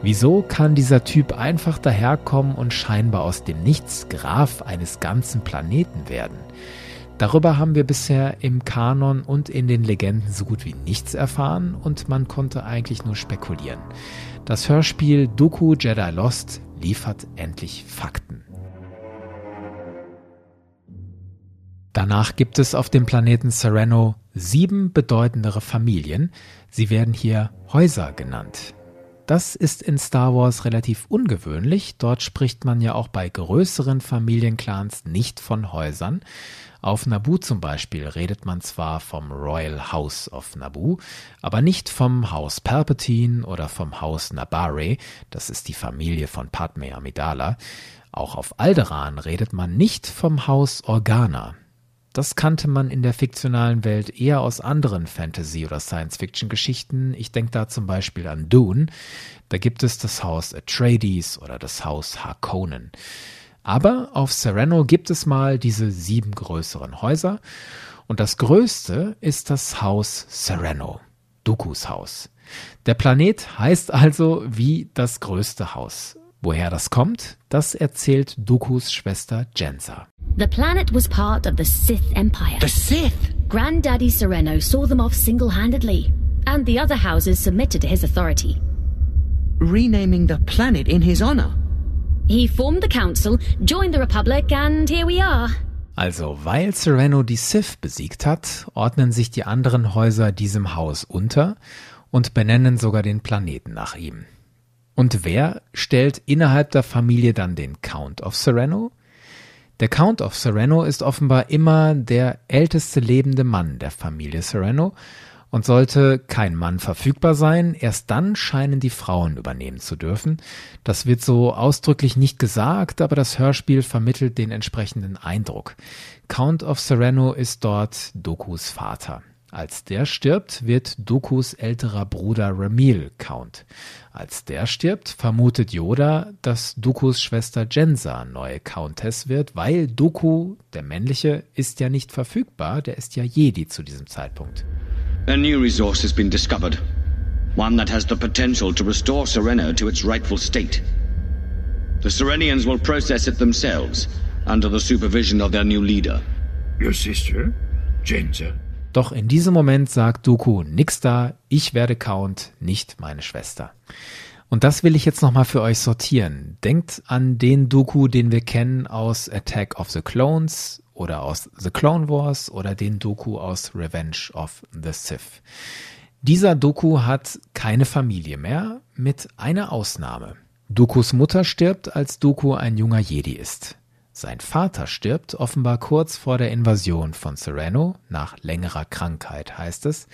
Wieso kann dieser Typ einfach daherkommen und scheinbar aus dem Nichts Graf eines ganzen Planeten werden? Darüber haben wir bisher im Kanon und in den Legenden so gut wie nichts erfahren und man konnte eigentlich nur spekulieren. Das Hörspiel Doku Jedi Lost liefert endlich Fakten. Danach gibt es auf dem Planeten Sereno sieben bedeutendere Familien. Sie werden hier Häuser genannt. Das ist in Star Wars relativ ungewöhnlich. Dort spricht man ja auch bei größeren Familienclans nicht von Häusern. Auf Naboo zum Beispiel redet man zwar vom Royal House of Naboo, aber nicht vom Haus Palpatine oder vom Haus Nabare, das ist die Familie von Padme Amidala. Auch auf Alderaan redet man nicht vom Haus Organa. Das kannte man in der fiktionalen Welt eher aus anderen Fantasy- oder Science-Fiction-Geschichten. Ich denke da zum Beispiel an Dune. Da gibt es das Haus Atreides oder das Haus Harkonnen. Aber auf Sereno gibt es mal diese sieben größeren Häuser. Und das größte ist das Haus Sereno, Dookus Haus. Der Planet heißt also wie das größte Haus. Woher das kommt, das erzählt Dookus Schwester Jensa. The planet was part of the Sith Empire. The Sith? Granddaddy Sereno saw them off single-handedly, and the other houses submitted to his authority. Renaming the planet in his honor? He formed the council, joined the Republic, and here we are. Also, weil Sereno die Sith besiegt hat, ordnen sich die anderen Häuser diesem Haus unter und benennen sogar den Planeten nach ihm. Und wer stellt innerhalb der Familie dann den Count of Sereno? Der Count of Sereno ist offenbar immer der älteste lebende Mann der Familie Sereno und sollte kein Mann verfügbar sein, erst dann scheinen die Frauen übernehmen zu dürfen. Das wird so ausdrücklich nicht gesagt, aber das Hörspiel vermittelt den entsprechenden Eindruck. Count of Sereno ist dort Dokus Vater. Als der stirbt, wird Dokus älterer Bruder Ramil Count. Als der stirbt, vermutet Yoda, dass Dokus Schwester Jensa neue Countess wird, weil Doku, der männliche, ist ja nicht verfügbar, der ist ja Jedi zu diesem Zeitpunkt. A new resource has been discovered. One that has the potential to restore Serena to its rightful state. The Serenians will process it themselves, under the supervision of their new leader. Your sister, Jensa? Doch in diesem Moment sagt Dooku, nix da, ich werde Count, nicht meine Schwester. Und das will ich jetzt nochmal für euch sortieren. Denkt an den Dooku, den wir kennen aus Attack of the Clones oder aus The Clone Wars oder den Dooku aus Revenge of the Sith. Dieser Dooku hat keine Familie mehr, mit einer Ausnahme. Dookus Mutter stirbt, als Dooku ein junger Jedi ist. Sein Vater stirbt offenbar kurz vor der Invasion von Sereno, nach längerer Krankheit heißt es.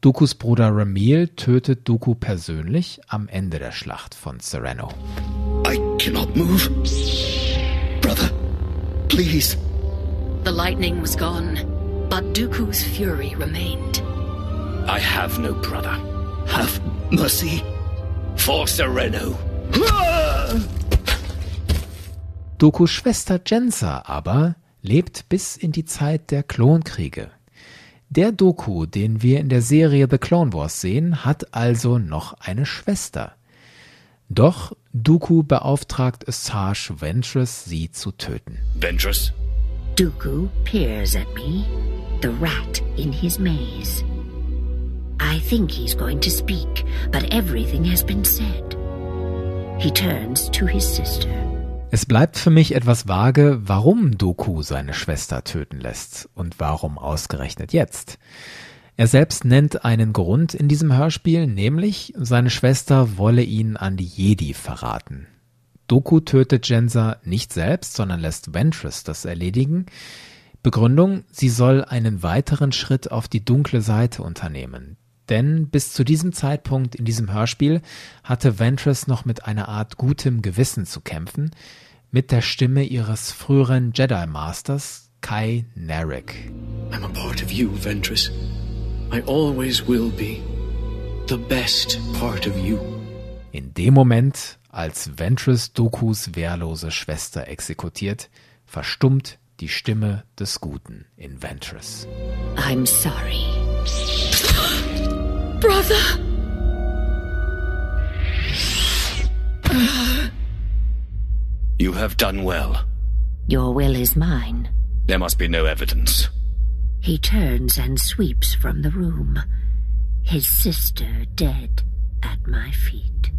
Dookus Bruder Ramil tötet Dooku persönlich am Ende der Schlacht von Sereno. I cannot move. Brother, please. The lightning was gone, but Dooku's fury remained. I have no brother. Have mercy for Sereno. Dokus Schwester Jensa aber lebt bis in die Zeit der Klonkriege. Der Doku, den wir in der Serie The Clone Wars sehen, hat also noch eine Schwester. Doch Dooku beauftragt Asajj Ventress, sie zu töten. Ventress? Dooku peers at me, the rat in his maze. I think he's going to speak, but everything has been said. He turns to his sister. Es bleibt für mich etwas vage, warum Doku seine Schwester töten lässt und warum ausgerechnet jetzt. Er selbst nennt einen Grund in diesem Hörspiel, nämlich seine Schwester wolle ihn an die Jedi verraten. Doku tötet Jensa nicht selbst, sondern lässt Ventress das erledigen. Begründung, sie soll einen weiteren Schritt auf die dunkle Seite unternehmen. Denn bis zu diesem Zeitpunkt in diesem Hörspiel hatte Ventress noch mit einer Art gutem Gewissen zu kämpfen, mit der Stimme ihres früheren Jedi Masters Kai Narek. I'm a part of you, Ventress. I always will be. The best part of you. In dem Moment, als Ventress Dokus wehrlose Schwester exekutiert, verstummt die Stimme des Guten in Ventress. I'm sorry. Brother! You have done well. Your will is mine. There must be no evidence. He turns and sweeps from the room, his sister dead at my feet.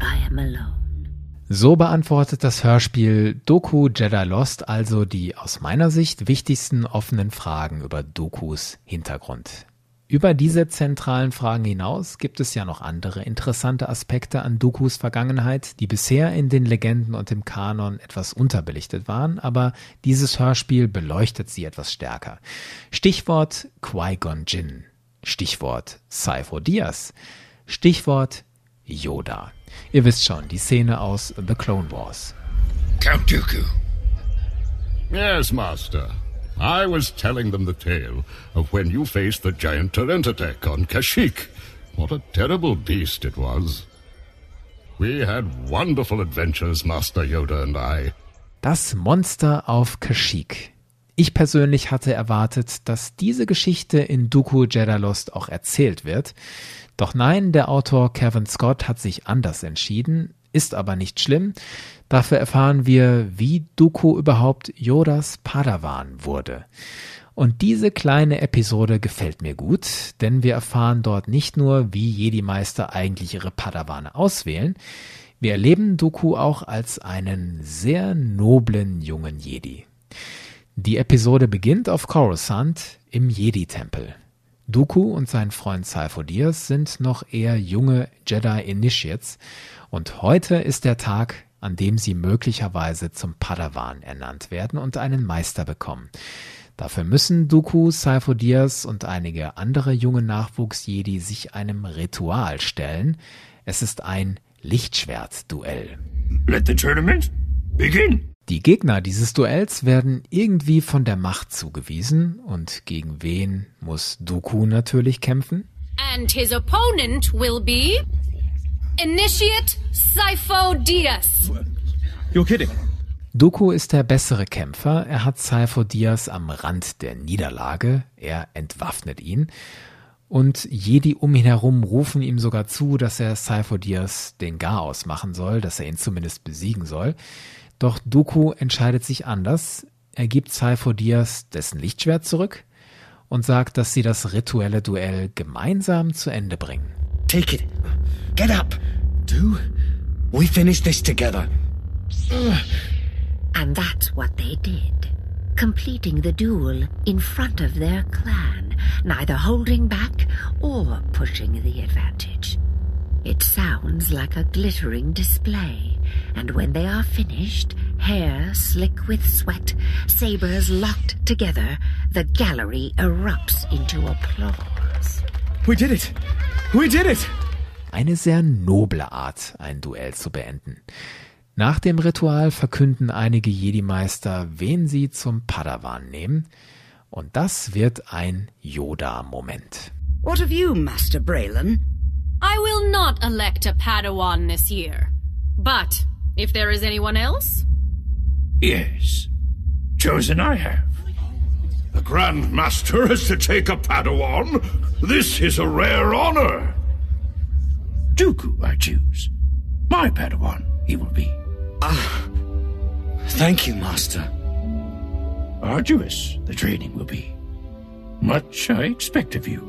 I am alone. So beantwortet das Hörspiel Doku Jedi Lost also die aus meiner Sicht wichtigsten offenen Fragen über Dokus Hintergrund. Über diese zentralen Fragen hinaus gibt es ja noch andere interessante Aspekte an Dokus Vergangenheit, die bisher in den Legenden und im Kanon etwas unterbelichtet waren, aber dieses Hörspiel beleuchtet sie etwas stärker. Stichwort Qui-Gon Jinn, Stichwort Cypher Diaz, Stichwort Yoda. Ihr wisst schon, die Szene aus The Clone Wars. Count Dooku. Yes, Master. I was telling them the tale of when you faced the giant Tarantatek on Kashyyyk. What a terrible beast it was. We had wonderful adventures, Master Yoda and I. Das Monster auf Kashyyyk. Ich persönlich hatte erwartet, dass diese Geschichte in Dooku Jedi Lost auch erzählt wird. Doch nein, der Autor Kevin Scott hat sich anders entschieden, ist aber nicht schlimm. Dafür erfahren wir, wie Dooku überhaupt Yodas Padawan wurde. Und diese kleine Episode gefällt mir gut, denn wir erfahren dort nicht nur, wie Jedi-Meister eigentlich ihre Padawane auswählen, wir erleben Dooku auch als einen sehr noblen jungen Jedi. Die Episode beginnt auf Coruscant im Jedi-Tempel. Dooku und sein Freund Cypher Dyas sind noch eher junge Jedi Initiates und heute ist der Tag, an dem sie möglicherweise zum Padawan ernannt werden und einen Meister bekommen. Dafür müssen Dooku, Cypher Dyas und einige andere junge Nachwuchs-Jedi sich einem Ritual stellen. Es ist ein Lichtschwert-Duell. Let the tournament begin. Die Gegner dieses Duells werden irgendwie von der Macht zugewiesen und gegen wen muss Dooku natürlich kämpfen? And his opponent will be Initiate Sifo Diaz. You're kidding. Dooku ist der bessere Kämpfer. Er hat Cypher Diaz am Rand der Niederlage. Er entwaffnet ihn. Und Jedi um ihn herum rufen ihm sogar zu, dass er Cypher Diaz den Garaus machen soll, dass er ihn zumindest besiegen soll. Doch Dooku entscheidet sich anders. Er gibt Cypher Diaz dessen Lichtschwert zurück und sagt, dass sie das rituelle Duell gemeinsam zu Ende bringen. Take it. Get up. Do we finish this together? And that's what they did. Completing the duel in front of their clan, neither holding back or pushing the advantage. It sounds like a glittering display, and when they are finished, hair slick with sweat, sabers locked together, the gallery erupts into applause. We did it! We did it! Eine sehr noble Art, ein Duell zu beenden. Nach dem Ritual verkünden einige Jedi-Meister, wen sie zum Padawan nehmen. Und das wird ein Yoda-Moment. What of you, Master Braylon? I will not elect a Padawan this year. But if there is anyone else, Yes. Chosen I have. The Grand Master is to take a Padawan. This is a rare honor. Dooku, I choose. My Padawan, he will be. Ah. Thank you, Master. Arduous, the training will be. Much I expect of you.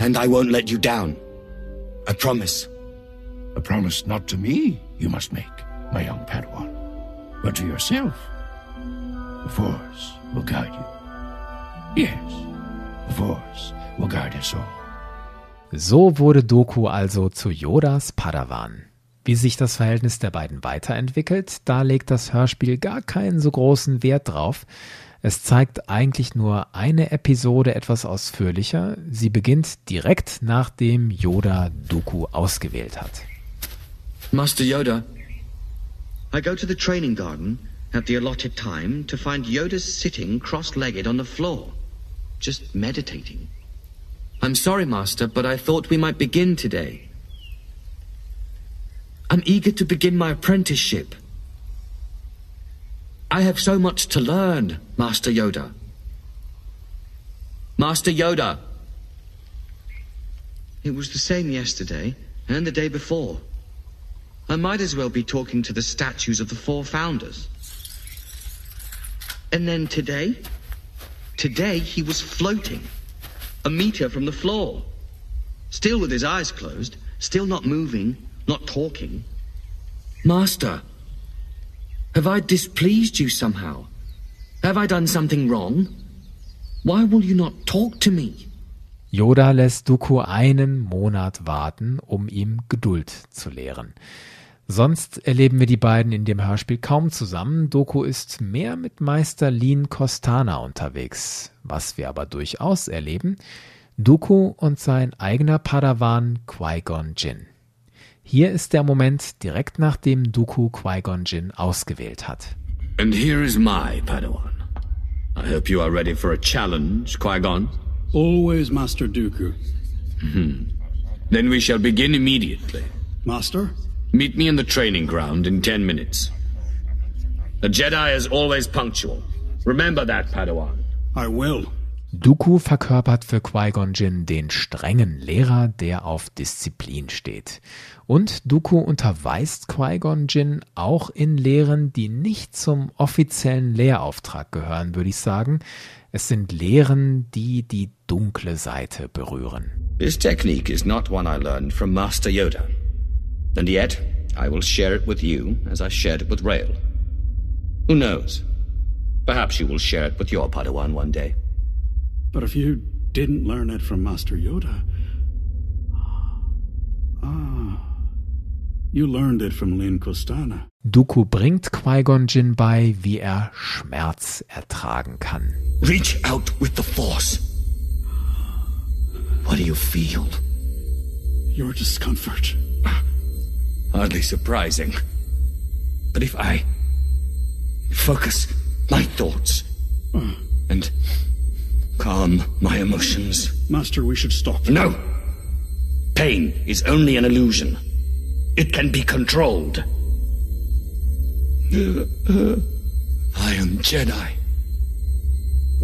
And I won't let you down. I promise. A promise not to me you must make, my young Padawan, but to yourself. The Force will guide you. Yes, the Force will guide us all. So wurde Doku also zu Yodas Padawan. Wie sich das Verhältnis der beiden weiterentwickelt, da legt das Hörspiel gar keinen so großen Wert drauf. Es zeigt eigentlich nur eine Episode etwas ausführlicher. Sie beginnt direkt nachdem Yoda Dooku ausgewählt hat. Master Yoda, I go to the training garden at the allotted time to find Yoda sitting cross-legged on the floor, just meditating. I'm sorry, Master, but I thought we might begin today. I'm eager to begin my apprenticeship. I have so much to learn, Master Yoda. Master Yoda. It was the same yesterday and the day before. I might as well be talking to the statues of the four founders. And then today? Today he was floating. A meter from the floor. Still with his eyes closed, still not moving, not talking. Master, have I displeased you somehow? Have I done something wrong? Why will you not talk to me? Yoda lässt Dooku einen Monat warten, um ihm Geduld zu lehren. Sonst erleben wir die beiden in dem Hörspiel kaum zusammen. Doku ist mehr mit Meister Lin Costana unterwegs. Was wir aber durchaus erleben, Dooku und sein eigener Padawan Qui-Gon Jinn. Hier ist der Moment direkt nachdem Dooku Qui-Gon Jinn ausgewählt hat. And here is my Padawan. I hope you are ready for a challenge, Qui-Gon. Always, Master Dooku. Hmm. Then we shall begin immediately. Master? Meet me in the training ground in ten minutes. A Jedi is always punctual. Remember that, Padawan. I will. Dooku verkörpert für Qui-Gon Jinn den strengen Lehrer, der auf Disziplin steht. Und Dooku unterweist Qui-Gon Jinn auch in Lehren, die nicht zum offiziellen Lehrauftrag gehören, würde ich sagen. Es sind Lehren, die die dunkle Seite berühren. This technique is not one I learned from Master Yoda. And yet, I will share it with you as I shared it with Rael. Who knows? Perhaps you will share it with your Padawan one day. But if you didn't learn it from Master Yoda. Ah. You learned it from Lin Costana. Dooku bringt Qui-Gon Jinn bei, wie er Schmerz ertragen kann. Reach out with the Force. What do you feel? Your discomfort. Hardly surprising. But if I focus my thoughts and calm my emotions. Master, we should stop. No! Pain is only an illusion. It can be controlled. I am Jedi.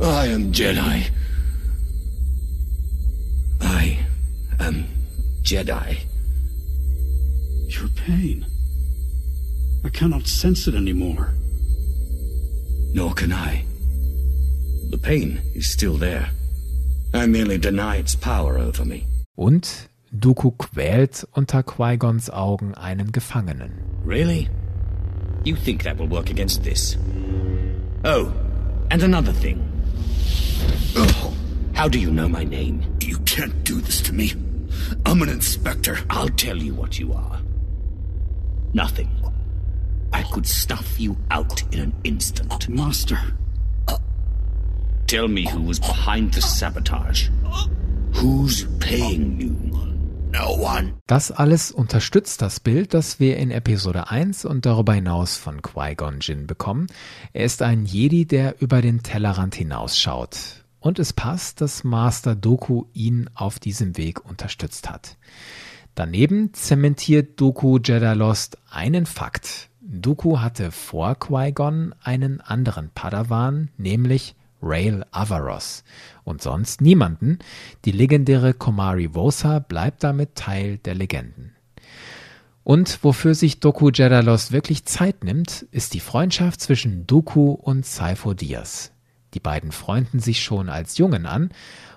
I am Jedi. I am Jedi. Your pain. I cannot sense it anymore. Nor can I. The pain is still there. I merely deny its power over me. Und Dooku quält unter Qui-Gons Augen einen Gefangenen. Really? You think that will work against this? Oh, and another thing. Oh, how do you know my name? You can't do this to me. I'm an inspector. I'll tell you what you are. Nothing. I could snuff you out in an instant. Master. Tell me who was behind the sabotage. Who's paying you? No one. Das alles unterstützt das Bild, das wir in Episode 1 und darüber hinaus von Qui-Gon Jinn bekommen. Er ist ein Jedi, der über den Tellerrand hinausschaut. Und es passt, dass Master Doku ihn auf diesem Weg unterstützt hat. Daneben zementiert Doku Jedi Lost einen Fakt. Doku hatte vor Qui-Gon einen anderen Padawan, nämlich Rail Avaros und sonst niemanden. Die legendäre Komari Vosa bleibt damit Teil der Legenden. Und wofür sich Doku Jedalos wirklich Zeit nimmt, ist die Freundschaft zwischen Doku und Saifo Diaz. Die beiden freunden sich schon als Jungen an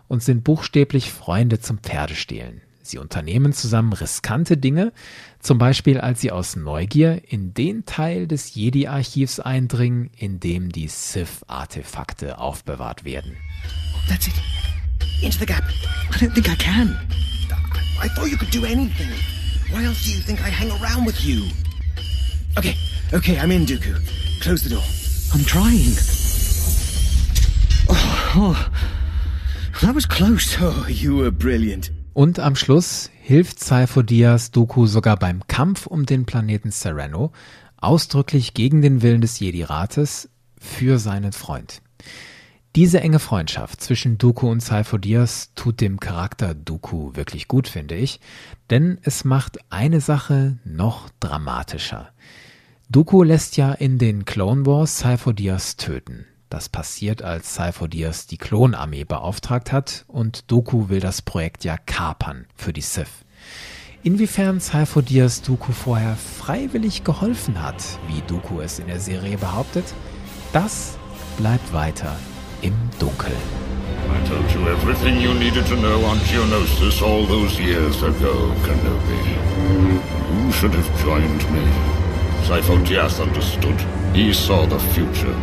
und sind buchstäblich Freunde zum Pferdestehlen. Sie unternehmen zusammen riskante Dinge, zum Beispiel als sie aus Neugier in den Teil des Jedi-Archivs eindringen, in dem die Sith-Artefakte aufbewahrt werden. That's it. Into the gap. I don't think I can. I thought you could do anything. Why else do you think I hang around with you? Okay, okay, I'm in, Dooku. Close the door. I'm trying. Oh, oh, that was close. Oh, you were brilliant. Und am Schluss hilft Diaz Dooku sogar beim Kampf um den Planeten Sereno, ausdrücklich gegen den Willen des Jedi-Rates, für seinen Freund. Diese enge Freundschaft zwischen Dooku und Diaz tut dem Charakter Dooku wirklich gut, finde ich, denn es macht eine Sache noch dramatischer. Dooku lässt ja in den Clone Wars Diaz töten. Das passiert, als Cypher Diaz die Klonarmee beauftragt hat und Dooku will das Projekt ja kapern für die Sith. Inwiefern Cypher Diaz Dooku vorher freiwillig geholfen hat, wie Dooku es in der Serie behauptet, das bleibt weiter im Dunkeln. I told you everything you needed to know on Geonosis all those years ago, Kenobi. You should have joined me. Sifo Dyas understood. He saw the future.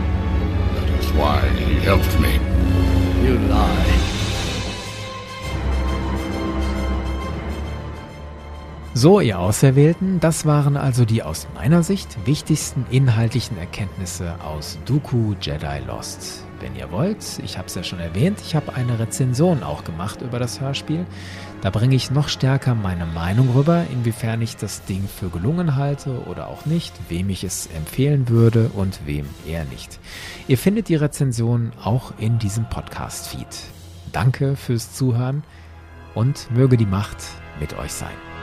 Why he helped me. You lie. So, ihr Auserwählten, das waren also die aus meiner Sicht wichtigsten inhaltlichen Erkenntnisse aus Dooku Jedi Lost. Wenn ihr wollt, ich habe es ja schon erwähnt, ich habe eine Rezension auch gemacht über das Hörspiel. Da bringe ich noch stärker meine Meinung rüber, inwiefern ich das Ding für gelungen halte oder auch nicht, wem ich es empfehlen würde und wem eher nicht. Ihr findet die Rezension auch in diesem Podcast-Feed. Danke fürs Zuhören und möge die Macht mit euch sein.